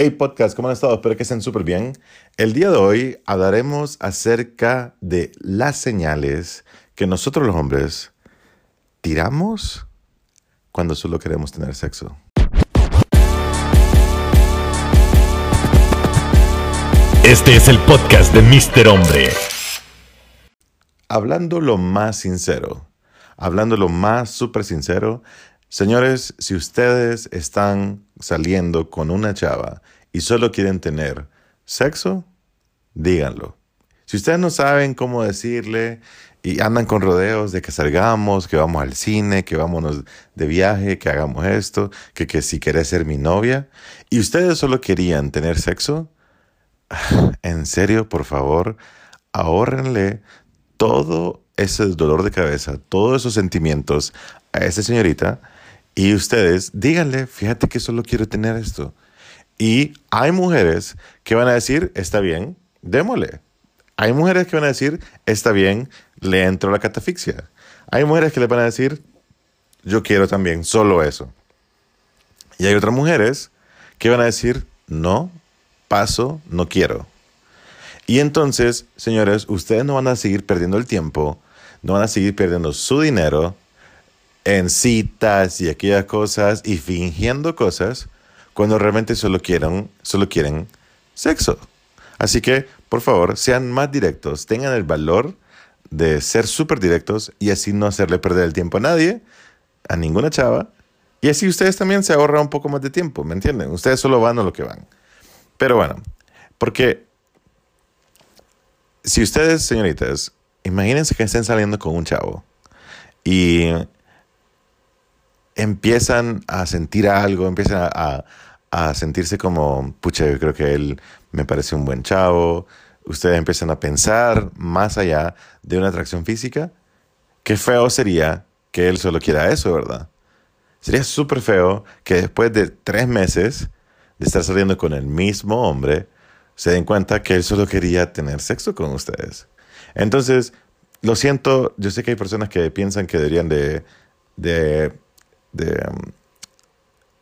Hey podcast, ¿cómo han estado? Espero que estén súper bien. El día de hoy hablaremos acerca de las señales que nosotros los hombres tiramos cuando solo queremos tener sexo. Este es el podcast de Mr. Hombre. Hablando lo más sincero, hablando lo más súper sincero, señores, si ustedes están saliendo con una chava y solo quieren tener sexo, díganlo. Si ustedes no saben cómo decirle y andan con rodeos de que salgamos, que vamos al cine, que vámonos de viaje, que hagamos esto, que, que si querés ser mi novia, y ustedes solo querían tener sexo, en serio, por favor, ahórrenle todo ese dolor de cabeza, todos esos sentimientos a esa señorita y ustedes díganle, fíjate que solo quiero tener esto. Y hay mujeres que van a decir, está bien, démosle. Hay mujeres que van a decir, está bien, le entro la catafixia. Hay mujeres que le van a decir, yo quiero también, solo eso. Y hay otras mujeres que van a decir, no, paso, no quiero. Y entonces, señores, ustedes no van a seguir perdiendo el tiempo, no van a seguir perdiendo su dinero en citas y aquellas cosas y fingiendo cosas cuando realmente solo quieren, solo quieren sexo. Así que, por favor, sean más directos, tengan el valor de ser súper directos y así no hacerle perder el tiempo a nadie, a ninguna chava, y así ustedes también se ahorran un poco más de tiempo, ¿me entienden? Ustedes solo van a lo que van. Pero bueno, porque si ustedes, señoritas, imagínense que estén saliendo con un chavo y empiezan a sentir algo, empiezan a, a, sentirse como, pucha, yo creo que él me parece un buen chavo. Ustedes empiezan a pensar más allá de una atracción física. Qué feo sería que él solo quiera eso, ¿verdad? Sería súper feo que después de tres meses de estar saliendo con el mismo hombre, se den cuenta que él solo quería tener sexo con ustedes. Entonces, lo siento, yo sé que hay personas que piensan que deberían de, de, de um,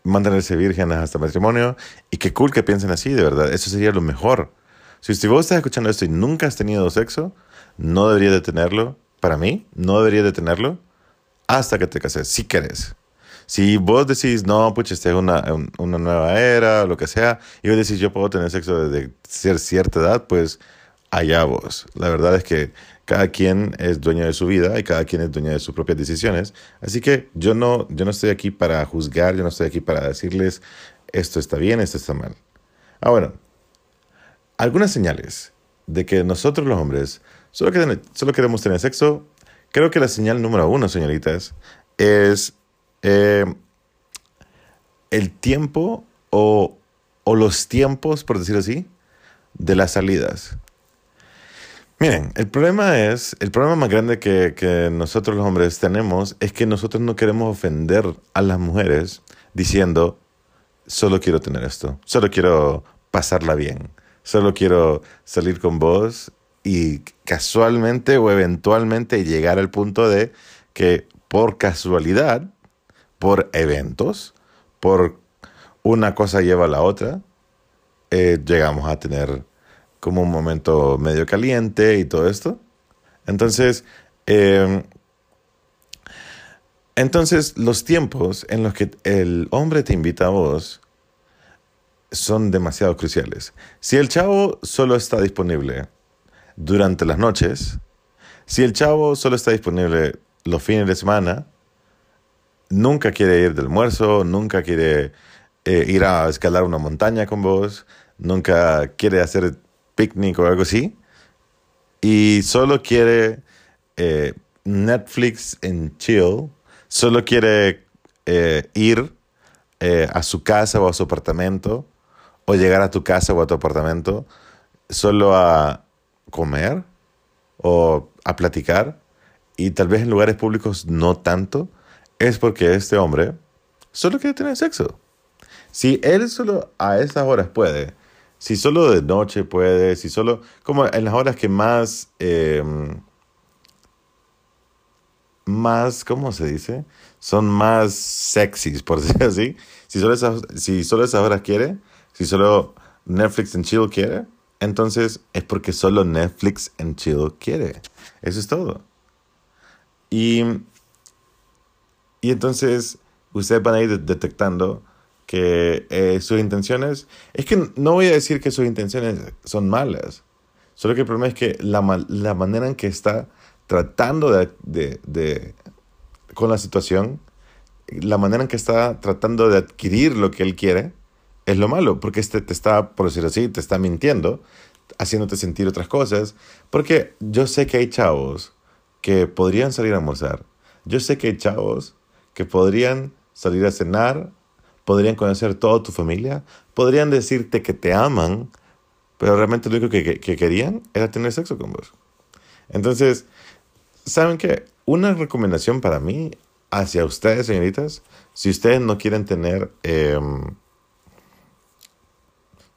mantenerse vírgenes hasta matrimonio y qué cool que piensen así, de verdad, eso sería lo mejor. Si usted vos estás escuchando esto y nunca has tenido sexo, no debería de tenerlo. Para mí, no debería de tenerlo hasta que te cases, si querés. Si vos decís, no, pues esta es una, una nueva era, lo que sea, y vos decís, yo puedo tener sexo desde cierta edad, pues allá vos. La verdad es que cada quien es dueño de su vida y cada quien es dueño de sus propias decisiones. Así que yo no, yo no estoy aquí para juzgar, yo no estoy aquí para decirles esto está bien, esto está mal. Ah, bueno, algunas señales de que nosotros los hombres solo, queremos, solo queremos tener sexo. Creo que la señal número uno, señoritas, es eh, el tiempo o, los tiempos, por decirlo así, de las salidas. Miren, el problema es, el problema más grande que, que, nosotros los hombres tenemos es que nosotros no queremos ofender a las mujeres diciendo, solo quiero tener esto, solo quiero pasarla bien, solo quiero salir con vos y casualmente o eventualmente llegar al punto de que por casualidad por eventos, por una cosa lleva a la otra, eh, llegamos a tener como un momento medio caliente y todo esto. Entonces, em, entonces los tiempos en los que el hombre te invita a vos son demasiado cruciales. Si el chavo solo está disponible durante las noches, si el chavo solo está disponible los fines de semana, nunca quiere ir de almuerzo, nunca quiere eh, ir a escalar una montaña con vos, nunca quiere hacer picnic o algo así, y solo quiere eh, Netflix en chill, solo quiere eh, ir a su casa o a su apartamento, o llegar a tu casa o a tu apartamento, solo a comer o a platicar, y tal vez en lugares públicos no tanto, es porque este hombre solo quiere tener sexo. Si él solo a esas horas puede, si solo de noche puede, si solo, como en las horas que más, em, más, ¿cómo se dice? Son más sexys, por decir así. Si solo esas, si solo esas horas quiere, Si solo Netflix and chill quiere, entonces es porque solo Netflix and chill quiere. Eso es todo. Y, y entonces ustedes van a ir detectando que eh, sus intenciones, es que no voy a decir que sus intenciones son malas, solo que el problema es que la, la manera en que está tratando de, de, de, con la situación, la manera en que está tratando de adquirir lo que él quiere, es lo malo, porque este te está, por decirlo así, te está mintiendo, haciéndote sentir otras cosas, porque yo sé que hay chavos que podrían salir a almorzar, yo sé que hay chavos que podrían salir a cenar, podrían conocer toda tu familia, podrían decirte que te aman, pero realmente lo único que, que querían era tener sexo con vos. Entonces, ¿saben qué? Una recomendación para mí hacia ustedes, señoritas, si ustedes no quieren tener, eh,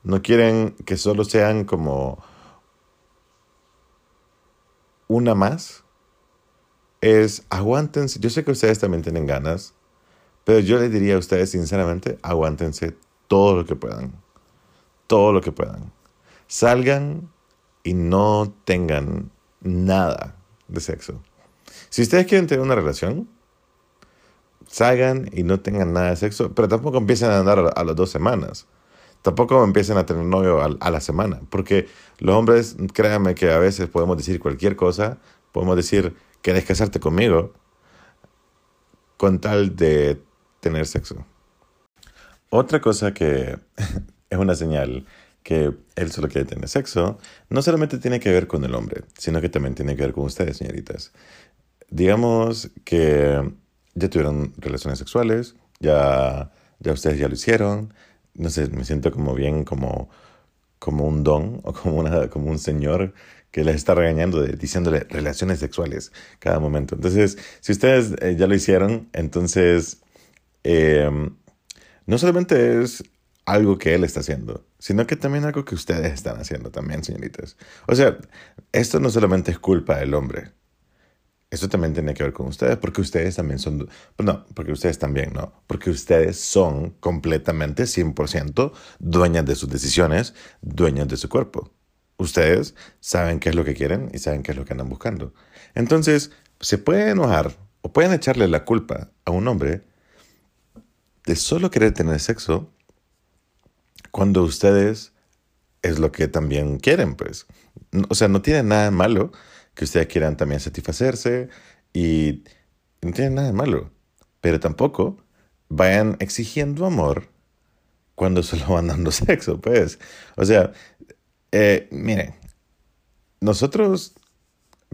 no quieren que solo sean como una más, es aguántense. Yo sé que ustedes también tienen ganas, pero yo les diría a ustedes sinceramente, aguántense todo lo que puedan. Todo lo que puedan. Salgan y no tengan nada de sexo. Si ustedes quieren tener una relación, salgan y no tengan nada de sexo, pero tampoco empiecen a andar a, las dos semanas. Tampoco empiecen a tener novio a, la semana, porque los hombres, créanme que a veces podemos decir cualquier cosa, podemos decir, ¿querés casarte conmigo? Con tal de tener sexo. Otra cosa que es una señal que él solo quiere tener sexo, no solamente tiene que ver con el hombre, sino que también tiene que ver con ustedes, señoritas. Digamos que ya tuvieron relaciones sexuales, ya, ya ustedes ya lo hicieron, no sé, me siento como bien como, como un don o como, una, como un señor que les está regañando, de, diciéndole relaciones sexuales cada momento. Entonces, si ustedes eh, ya lo hicieron, entonces eh, no solamente es algo que él está haciendo, sino que también algo que ustedes están haciendo también, señoritas. O sea, esto no solamente es culpa del hombre, eso también tiene que ver con ustedes, porque ustedes también son, no, porque ustedes también no, porque ustedes son completamente 100% dueñas de sus decisiones, dueñas de su cuerpo. Ustedes saben qué es lo que quieren y saben qué es lo que andan buscando. Entonces, se puede enojar o pueden echarle la culpa a un hombre de solo querer tener sexo cuando ustedes es lo que también quieren, pues. O sea, no tiene nada malo que ustedes quieran también satisfacerse y no tiene nada de malo. Pero tampoco vayan exigiendo amor cuando solo van dando sexo, pues. O sea, eh, miren, nosotros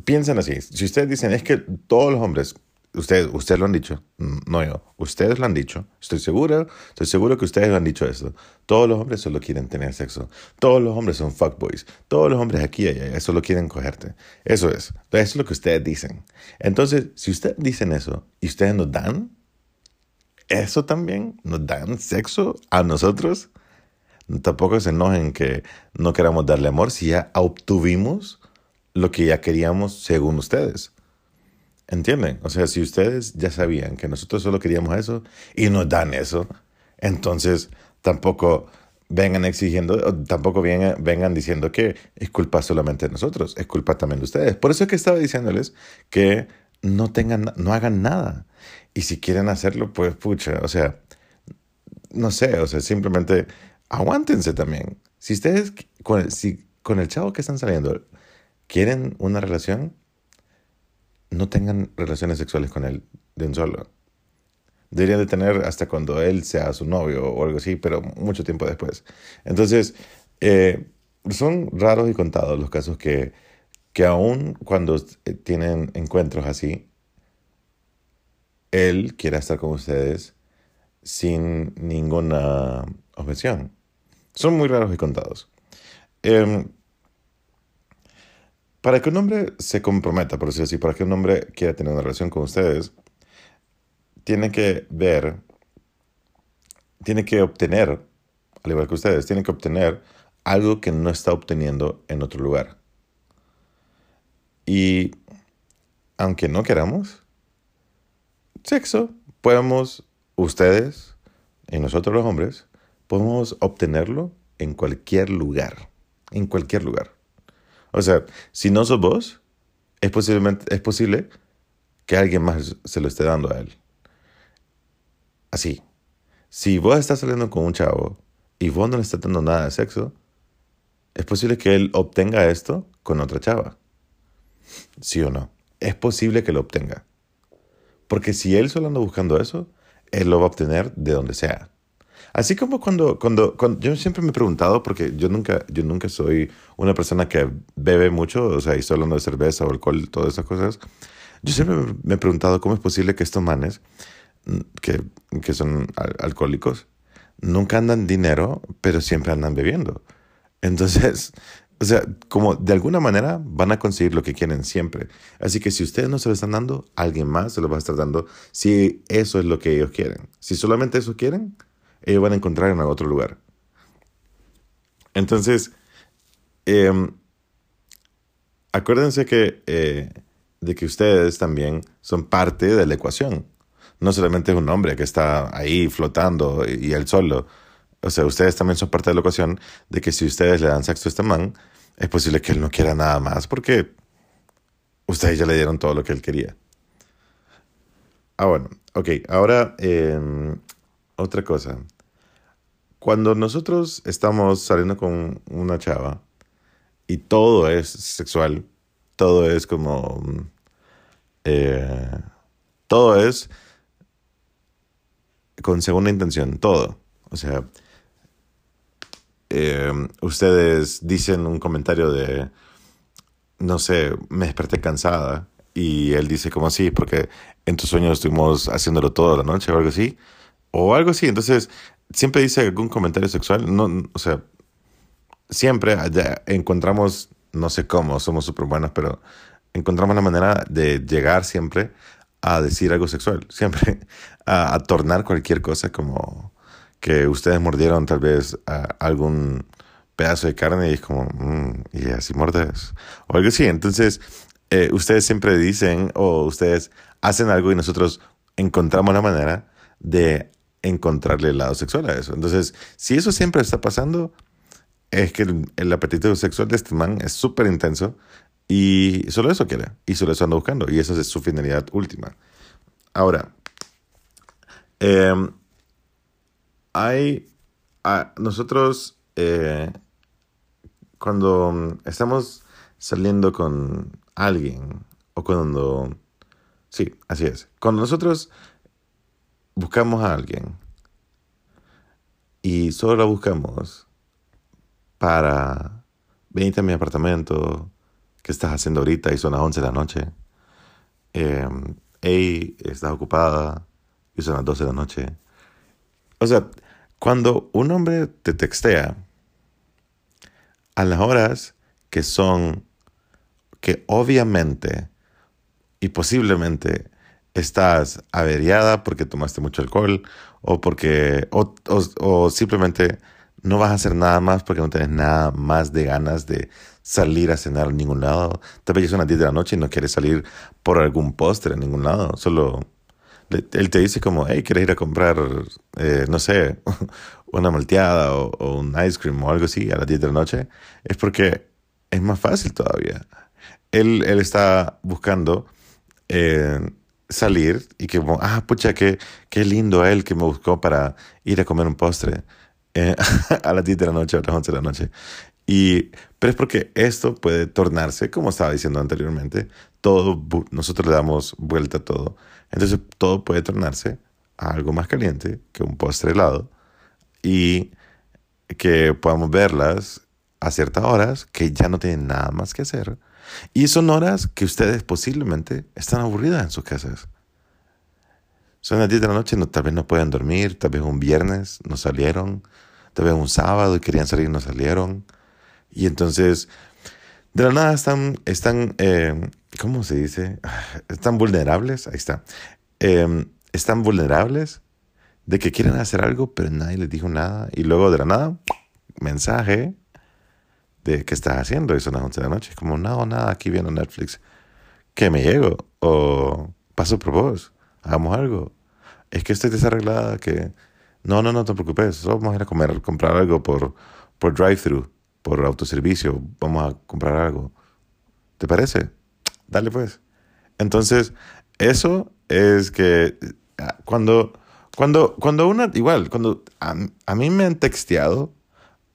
piensan así. Si ustedes dicen, es que todos los hombres Ustedes, ustedes lo han dicho, no yo. Ustedes lo han dicho. Estoy seguro, estoy seguro que ustedes lo han dicho esto. Todos los hombres solo quieren tener sexo. Todos los hombres son fuckboys. Todos los hombres aquí y allá solo quieren cogerte. Eso es. Eso es lo que ustedes dicen. Entonces, si ustedes dicen eso y ustedes nos dan, eso también nos dan sexo a nosotros. Tampoco se enojen que no queramos darle amor si ya obtuvimos lo que ya queríamos según ustedes. ¿Entienden? O sea, si ustedes ya sabían que nosotros solo queríamos eso y nos dan eso, entonces tampoco vengan exigiendo, tampoco vengan, vengan diciendo que es culpa solamente de nosotros, es culpa también de ustedes. Por eso es que estaba diciéndoles que no tengan, no hagan nada. Y si quieren hacerlo, pues pucha, o sea, no sé, o sea, simplemente aguántense también. Si ustedes, con, si con el chavo que están saliendo, quieren una relación, no tengan relaciones sexuales con él de un solo. Deberían de tener hasta cuando él sea su novio o algo así, pero mucho tiempo después. Entonces, eh, son raros y contados los casos que, que aún cuando tienen encuentros así, él quiera estar con ustedes sin ninguna objeción. Son muy raros y contados. Eh, para que un hombre se comprometa, por decirlo así, para que un hombre quiera tener una relación con ustedes, tiene que ver, tiene que obtener, al igual que ustedes, tiene que obtener algo que no está obteniendo en otro lugar. Y aunque no queramos, sexo, podemos, ustedes y nosotros los hombres, podemos obtenerlo en cualquier lugar. En cualquier lugar. O sea, si no sos vos, es, posiblemente, es posible que alguien más se lo esté dando a él. Así. Si vos estás saliendo con un chavo y vos no le estás dando nada de sexo, es posible que él obtenga esto con otra chava. ¿Sí o no? Es posible que lo obtenga. Porque si él solo anda buscando eso, él lo va a obtener de donde sea. Así como cuando, cuando, yo siempre me he preguntado, porque yo nunca, yo nunca soy una persona que bebe mucho, o sea, y estoy hablando de cerveza o alcohol, todas esas cosas. Yo siempre me he preguntado cómo es posible que estos manes, mm, que, que son alcohólicos, nunca andan dinero, pero siempre andan bebiendo. Entonces, o sea, como de alguna manera van a conseguir lo que quieren siempre. Así que si ustedes no se lo están dando, alguien más se lo va a estar dando si eso es lo que ellos quieren. Si solamente eso quieren, ellos van a encontrar en otro lugar. Entonces, em, acuérdense que, eh, de que ustedes también son parte de la ecuación. No solamente es un hombre que está ahí flotando y, él solo. O sea, ustedes también son parte de la ecuación de que si ustedes le dan sexo a este man, es posible que él no quiera nada más porque ustedes ya le dieron todo lo que él quería. Ah, bueno, ok, ahora em, otra cosa. Cuando nosotros estamos saliendo con una chava y todo es sexual, todo es como... Eh, todo es con segunda intención, todo. O sea, eh, ustedes dicen un comentario de, no sé, me desperté cansada y él dice como así, porque en tus sueños estuvimos haciéndolo toda la noche o algo así, o algo así. Entonces, siempre dice algún comentario sexual, no, o sea, siempre encontramos, no sé cómo, somos súper buenos, pero encontramos la manera de llegar siempre a decir algo sexual, siempre a, tornar cualquier cosa como que ustedes mordieron tal vez algún pedazo de carne y es como, mm, y así mordes, o algo así. Entonces, eh, ustedes siempre dicen o ustedes hacen algo y nosotros encontramos la manera de encontrarle el lado sexual a eso. Entonces, si eso siempre está pasando, es que el, apetito sexual de este man es súper intenso y solo eso quiere, y solo eso anda buscando, y esa es su finalidad última. Ahora, em, hay, nosotros, eh, cuando estamos saliendo con alguien, o cuando, sí, así es, cuando nosotros buscamos a alguien y solo la buscamos para venirte a mi apartamento, ¿qué estás haciendo ahorita? Y son las 11 de la noche. Eh, hey, estás ocupada y son las 12 de la noche. O sea, cuando un hombre te textea a las horas que son, que obviamente y posiblemente estás averiada porque tomaste mucho alcohol o porque o, simplemente no vas a hacer nada más porque no tienes nada más de ganas de salir a cenar a ningún lado. Tal vez son las 10 de la noche y no quieres salir por algún postre a ningún lado. Solo él te dice como, hey, ¿quieres ir a comprar, eh, no sé, una malteada o, un ice cream o algo así a las 10 de la noche? Es porque es más fácil todavía. Él, él está buscando... Eh, salir y que, ah, pucha, qué, qué lindo él que me buscó para ir a comer un postre eh, a las 10 de la noche, a las 11 de la noche. Y, pero es porque esto puede tornarse, como estaba diciendo anteriormente, todo, nosotros le damos vuelta a todo. Entonces todo puede tornarse a algo más caliente que un postre helado y que podamos verlas a ciertas horas que ya no tienen nada más que hacer y son horas que ustedes posiblemente están aburridas en sus casas. Son las 10 de la noche, no, tal vez no pueden dormir, tal vez un viernes no salieron, tal vez un sábado y querían salir y no salieron. Y entonces, de la nada están, están eh, ¿cómo se dice? Están vulnerables, ahí está. Em, están vulnerables de que quieren hacer algo, pero nadie les dijo nada. Y luego de la nada, mensaje, de qué estás haciendo y son las 11 de la noche. Es como, no, nada, aquí viendo Netflix. Que me llego o paso por vos, hagamos algo. Es que estoy desarreglada, que No, no, no te preocupes, solo vamos a ir a comer, comprar algo por, por drive-thru, por autoservicio, vamos a comprar algo. ¿Te parece? Dale pues. Entonces, eso es que ah, cuando, cuando, cuando una, igual, cuando a, a mí me han texteado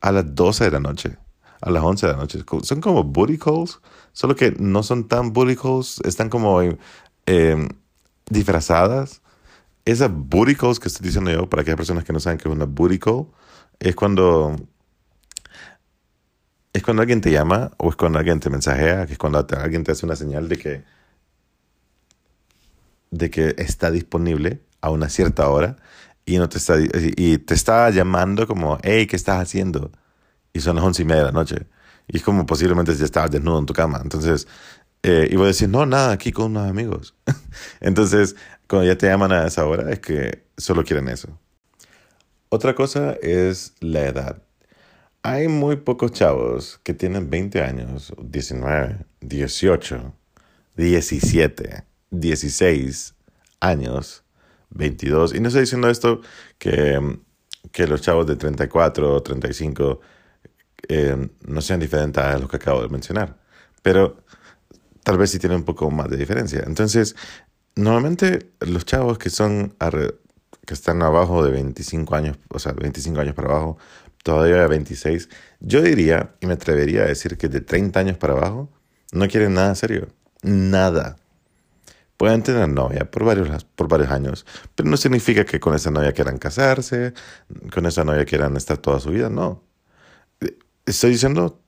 a las 12 de la noche, a las 11 de la noche, son como booty calls, solo que no son tan booty calls, están como eh, disfrazadas. Esas booty calls que estoy diciendo yo, para aquellas personas que no saben qué es una booty call, es cuando es cuando alguien te llama o es cuando alguien te mensajea, que es cuando alguien te hace una señal de que de que está disponible a una cierta hora y no te está y te está llamando como hey qué estás haciendo y son las once y media de la noche y es como posiblemente ya estabas desnudo en tu cama entonces eh, y voy a decir no nada aquí con unos amigos entonces cuando ya te llaman a esa hora es que solo quieren eso. Otra cosa es la edad. Hay muy pocos chavos que tienen 20 años, 19, 18, 17, 16 años, 22. Y no estoy diciendo esto que, que los chavos de 34 o 35 eh, no sean diferentes a los que acabo de mencionar. Pero tal vez sí tienen un poco más de diferencia. Entonces, Normalmente los chavos que son que están abajo de 25 años, o sea, 25 años para abajo, todavía de 26, yo diría y me atrevería a decir que de 30 años para abajo no quieren nada serio, nada. Pueden tener novia por varios, por varios años, pero no significa que con esa novia quieran casarse, con esa novia quieran estar toda su vida, no. Estoy diciendo,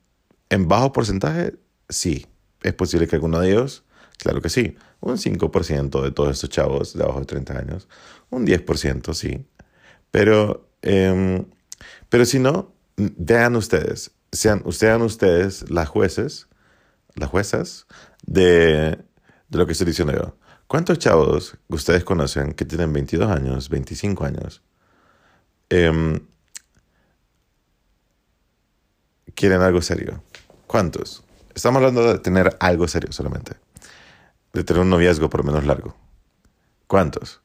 en bajo porcentaje, sí. Es posible que alguno de ellos Claro que sí, un 5% de todos estos chavos de abajo de 30 años, un 10% sí, pero, em, pero si no, vean ustedes, sean, sean ustedes las jueces, las juezas de, de lo que estoy diciendo yo. ¿Cuántos chavos ustedes conocen que tienen 22 años, 25 años? Em, quieren algo serio. ¿Cuántos? Estamos hablando de tener algo serio solamente de tener un noviazgo por menos largo. ¿Cuántos?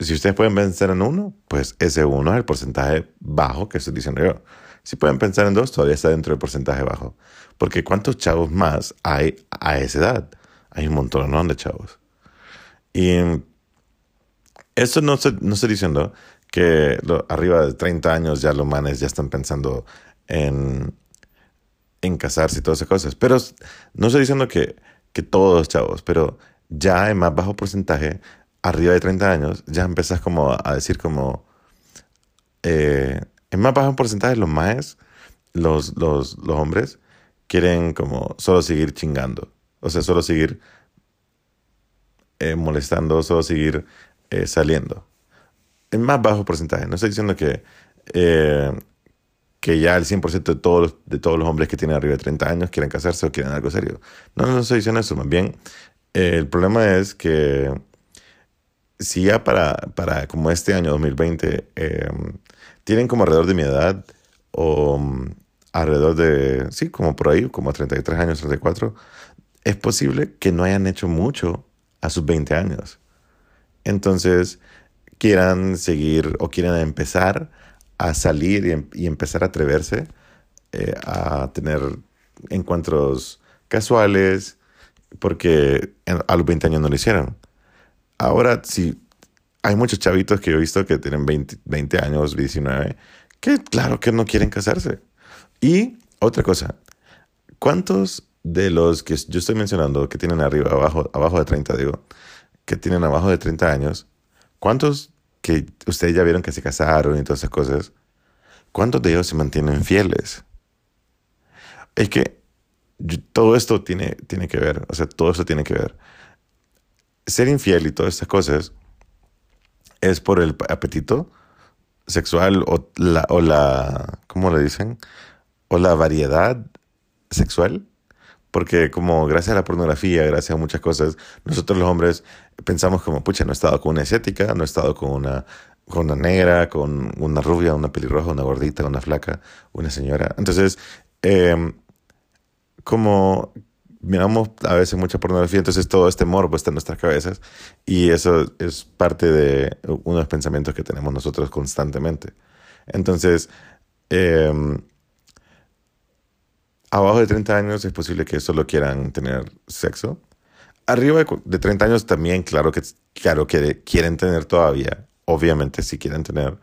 Si ustedes pueden pensar en uno, pues ese uno es el porcentaje bajo que estoy diciendo yo. Si pueden pensar en dos, todavía está dentro del porcentaje bajo. Porque ¿cuántos chavos más hay a esa edad? Hay un montón de chavos. Y eso no, no estoy diciendo que arriba de 30 años ya los manes ya están pensando en, en casarse y todas esas cosas. Pero no estoy diciendo que que todos chavos, pero ya en más bajo porcentaje, arriba de 30 años, ya empezás como a decir como, eh, en más bajo porcentaje los maes, los, los, los hombres, quieren como solo seguir chingando, o sea, solo seguir eh, molestando, solo seguir eh, saliendo. En más bajo porcentaje, no estoy diciendo que que ya el 100% de todos, de todos los hombres que tienen arriba de 30 años quieren casarse o quieren algo serio. No, no estoy diciendo eso, más bien eh, el problema es que si ya para, para como este año 2020 em, tienen como alrededor de mi edad o mm, alrededor de, sí, como por ahí, como 33 años, 34, es posible que no hayan hecho mucho a sus 20 años. Entonces, quieran seguir o quieran empezar a salir em, y, empezar a atreverse eh, a tener encuentros casuales, porque a los 20 años no lo hicieron. Ahora, sí, hay muchos chavitos que he visto que tienen 20, 20 años, 19, que claro que no quieren casarse. Y otra cosa, ¿cuántos de los que yo estoy mencionando que tienen arriba, abajo, abajo de 30, digo, que tienen abajo de 30 años, ¿cuántos que ustedes ya vieron que se casaron y todas esas cosas, ¿cuántos de ellos se mantienen fieles? Es que todo esto tiene, tiene que ver, o sea, todo esto tiene que ver. Ser infiel y todas estas cosas es por el apetito sexual o la, o la ¿cómo le dicen? O la variedad sexual porque como gracias a la pornografía, gracias a muchas cosas, nosotros los hombres pensamos como, pucha, no he estado con una asiática, no he estado con una, con una negra, con una rubia, una pelirroja, una gordita, una flaca, una señora. Entonces, em, como miramos a veces mucha pornografía, entonces todo este morbo está en nuestras cabezas y eso es parte de uno pensamientos que tenemos nosotros constantemente. Entonces, em, abajo de 30 años es posible que solo quieran tener sexo. Arriba de 30 años también, claro que, claro que quieren tener todavía, obviamente si quieren tener,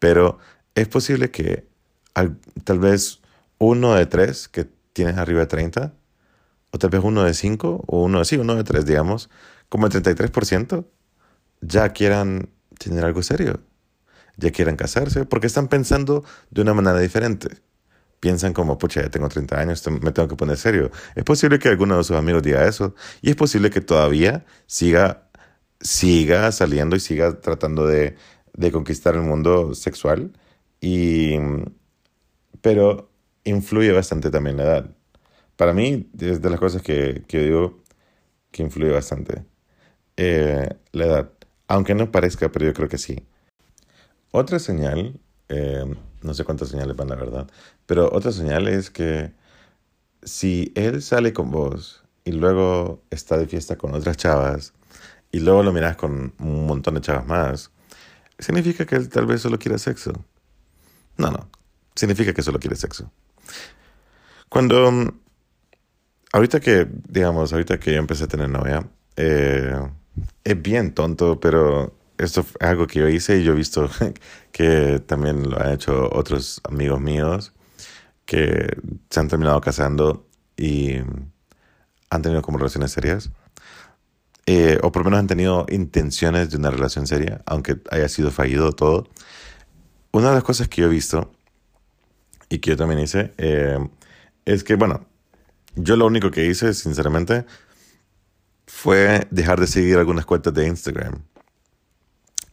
pero es posible que tal vez uno de tres que tienes arriba de 30, o tal vez uno de cinco, o uno de sí, uno de tres, digamos, como el 33%, ya quieran tener algo serio, ya quieran casarse, porque están pensando de una manera diferente piensan como, pucha, ya tengo 30 años, me tengo que poner serio. Es posible que alguno de sus amigos diga eso y es posible que todavía siga, siga saliendo y siga tratando de, de conquistar el mundo sexual. Y, pero influye bastante también la edad. Para mí, es de las cosas que, que digo que influye bastante. Eh, la edad. Aunque no parezca, pero yo creo que sí. Otra señal eh, no sé cuántas señales van, la verdad. Pero otra señal es que si él sale con vos y luego está de fiesta con otras chavas y luego lo miras con un montón de chavas más, significa que él tal vez solo quiere sexo. No, no. Significa que solo quiere sexo. Cuando. Ahorita que, digamos, ahorita que yo empecé a tener novia, eh, es bien tonto, pero esto es algo que yo hice y yo he visto que también lo han hecho otros amigos míos que se han terminado casando y han tenido como relaciones serias. Eh, o por lo menos han tenido intenciones de una relación seria, aunque haya sido fallido todo. Una de las cosas que yo he visto y que yo también hice eh, es que, bueno, yo lo único que hice, sinceramente, fue dejar de seguir algunas cuentas de Instagram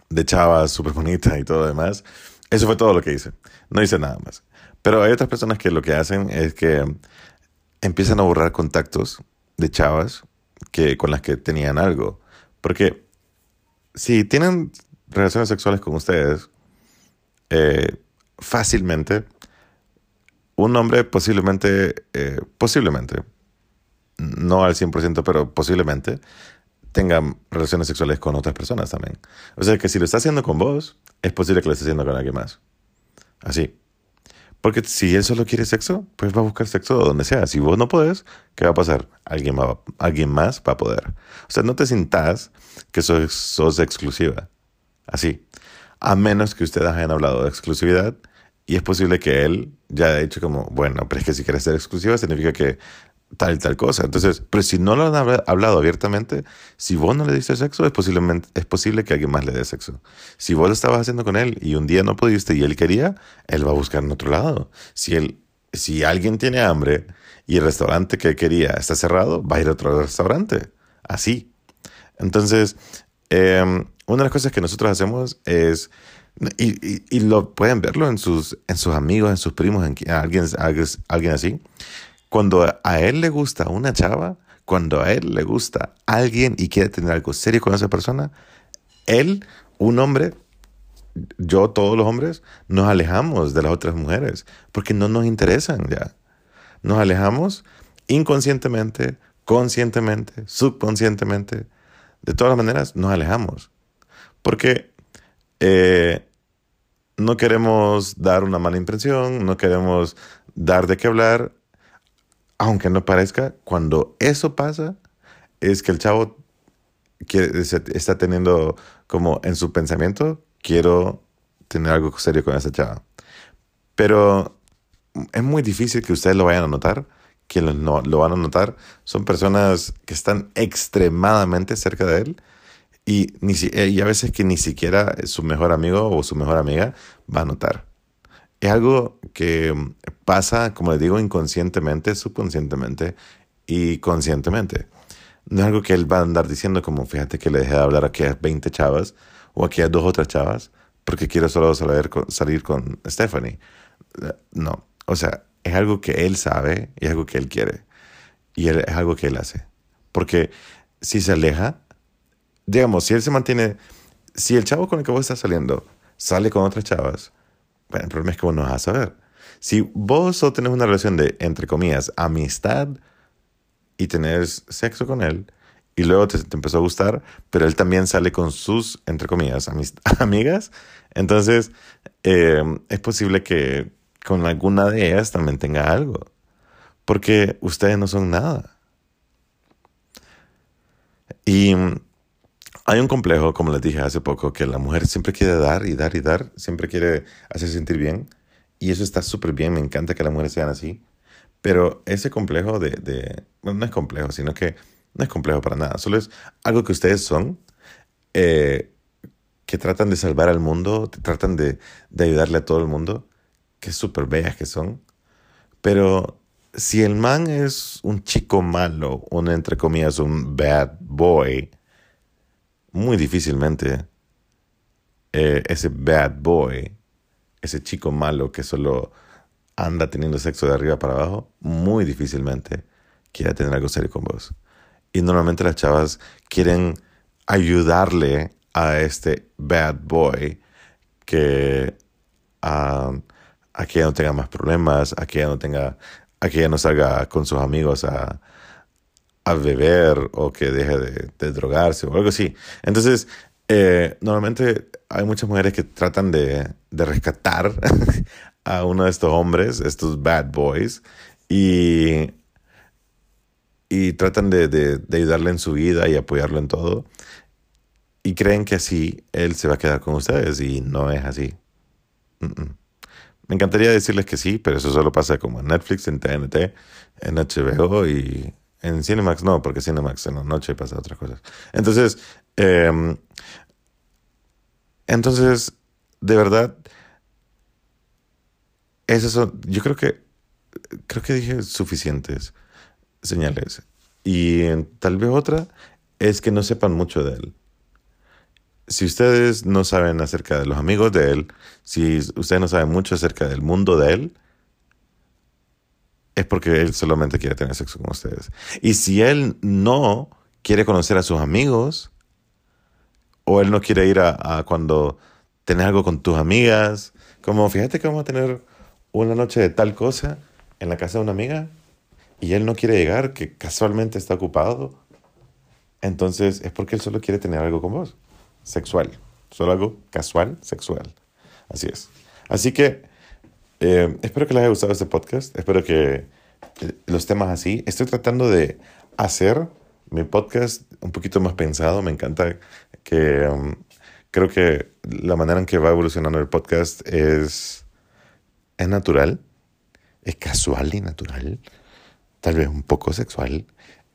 de chavas súper bonitas y todo lo demás. Eso fue todo lo que hice. No hice nada más. Pero hay otras personas que lo que hacen es que empiezan a borrar contactos de chavas que, con las que tenían algo. Porque si tienen relaciones sexuales con ustedes, eh, fácilmente, un hombre posiblemente, eh, posiblemente, no al 100%, pero posiblemente, tengan relaciones sexuales con otras personas también. O sea que si lo está haciendo con vos, es posible que lo esté haciendo con alguien más. Así. Porque si él solo quiere sexo, pues va a buscar sexo donde sea. Si vos no podés, ¿qué va a pasar? Alguien, va, alguien más va a poder. O sea, no te sintas que sos, sos exclusiva. Así. A menos que ustedes hayan hablado de exclusividad y es posible que él ya haya dicho como, bueno, pero es que si quieres ser exclusiva significa que tal y tal cosa. Entonces, pero si no lo han hablado abiertamente, si vos no le diste sexo, es, posiblemente, es posible que alguien más le dé sexo. Si vos lo estabas haciendo con él y un día no pudiste y él quería, él va a buscar en otro lado. Si, él, si alguien tiene hambre y el restaurante que quería está cerrado, va a ir a otro restaurante. Así. Entonces, em, una de las cosas que nosotros hacemos es... Y, y, lo pueden verlo en sus, en sus amigos, en sus primos, en alguien, alguien así cuando a él le gusta una chava, cuando a él le gusta alguien y quiere tener algo serio con esa persona, él, un hombre, yo, todos los hombres, nos alejamos de las otras mujeres porque no nos interesan ya. Nos alejamos inconscientemente, conscientemente, subconscientemente. De todas las maneras, nos alejamos. Porque eh, no queremos dar una mala impresión, no queremos dar de qué hablar aunque no parezca, cuando eso pasa, es que el chavo está teniendo como en su pensamiento, quiero tener algo serio con esa chava. Pero es muy difícil que ustedes lo vayan a notar. Quienes no lo van a notar son personas que están extremadamente cerca de él y a veces que ni siquiera su mejor amigo o su mejor amiga va a notar es algo que pasa, como les digo, inconscientemente, subconscientemente y conscientemente. No es algo que él va a andar diciendo como, fíjate que le dejé de hablar a aquellas 20 chavas o a aquellas dos otras chavas porque quiero solo con, salir con Stephanie. No, o sea, es algo que él sabe y es algo que él quiere. Y es algo que él hace. Porque si se aleja, digamos, si él se mantiene, si el chavo con el que vos estás saliendo sale con otras chavas, bueno, el problema es que vos no vas a saber. Si vos solo tenés una relación de, entre comillas, amistad, y tenés sexo con él y luego te, te empezó a gustar, pero él también sale con sus, entre comillas, amigas. Entonces, eh, es posible que con alguna de ellas también tenga algo. Porque ustedes no son nada. Y hay un complejo, como les dije hace poco, que la mujer siempre quiere dar y dar y dar, siempre quiere hacer sentir bien. Y eso está súper bien, me encanta que las mujeres sean así. Pero ese complejo de, de- bueno, no es complejo, sino que no es complejo para nada, solo es algo que ustedes son, eh, que tratan de salvar al mundo, tratan de, de ayudarle a todo el mundo, que súper bellas que son. Pero si el man es un chico malo, un entre comillas, un bad boy, muy difícilmente eh, ese bad boy, ese chico malo que solo anda teniendo sexo de arriba para abajo, muy difícilmente quiera tener algo serio con vos. Y normalmente las chavas quieren ayudarle a este bad boy que a, a que ella no tenga más problemas, que ella no tenga, a que ella no salga con sus amigos a, a beber o que deje de, de drogarse o algo así. Entonces, eh, normalmente hay muchas mujeres que tratan de, de rescatar a uno de estos hombres, estos bad boys, y, y tratan de, de- de ayudarle en su vida y apoyarlo en todo. Y creen que así él se va a quedar con ustedes y no es así. Mm-mm. Me encantaría decirles que sí, pero eso solo pasa como en Netflix, en TNT, en HBO y en Cinemax no, porque Cinemax en la noche pasa otras cosas. Entonces, eh, entonces, de verdad, son, yo creo que, creo que dije suficientes señales. Y tal vez otra es que no sepan mucho de él. Si ustedes no saben acerca de los amigos de él, si ustedes no saben mucho acerca del mundo de él, es porque él solamente quiere tener sexo con ustedes. Y si él no quiere conocer a sus amigos, o él no quiere ir a, cuando tenés algo con tus amigas, como fíjate que vamos a tener una noche de tal cosa en la casa de una amiga, y él no quiere llegar, que casualmente está ocupado, entonces es porque él solo quiere tener algo con vos, sexual, solo algo casual, sexual. Así es. Así que eh, espero que les haya gustado este podcast. Espero que eh, los temas así. Estoy tratando de hacer mi podcast un poquito más pensado. Me encanta que um, creo que la manera en que va evolucionando el podcast es, es natural, es casual y natural, tal vez un poco sexual.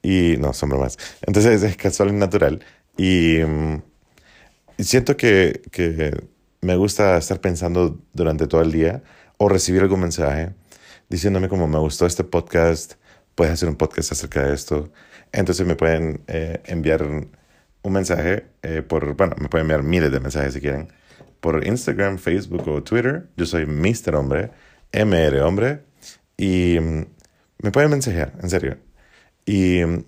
Y no, son bromas. Entonces es casual y natural. Y, um, siento que, que me gusta estar pensando durante todo el día o recibir algún mensaje diciéndome como me gustó este podcast, puedes hacer un podcast acerca de esto. Entonces me pueden eh, enviar un, mensaje eh, por, bueno, me pueden enviar miles de mensajes si quieren, por Instagram, Facebook o Twitter. Yo soy Mr. Hombre, MR Hombre, y mm, me pueden mensajear, en serio. Y mm,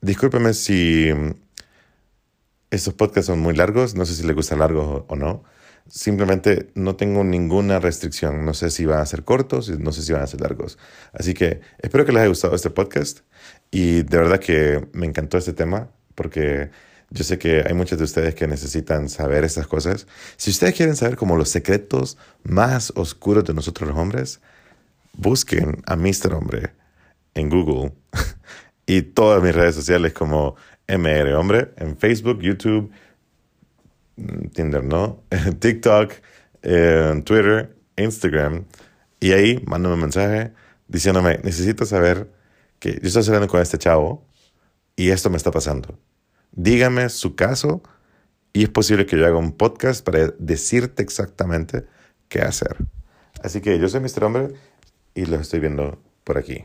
discúlpeme si mm, estos podcasts son muy largos, no sé si les gusta largo o no. Simplemente no tengo ninguna restricción. No sé si van a ser cortos, no sé si van a ser largos. Así que espero que les haya gustado este podcast. Y de verdad que me encantó este tema porque yo sé que hay muchos de ustedes que necesitan saber estas cosas. Si ustedes quieren saber como los secretos más oscuros de nosotros los hombres, busquen a Mr. Hombre en Google y todas mis redes sociales como MR Hombre en Facebook, YouTube, Tinder, ¿no? TikTok, eh, Twitter, Instagram. Y ahí mándame un mensaje diciéndome, necesito saber que yo estoy saliendo con este chavo y esto me está pasando. Dígame su caso y es posible que yo haga un podcast para decirte exactamente qué hacer. Así que yo soy Mr. Hombre y los estoy viendo por aquí.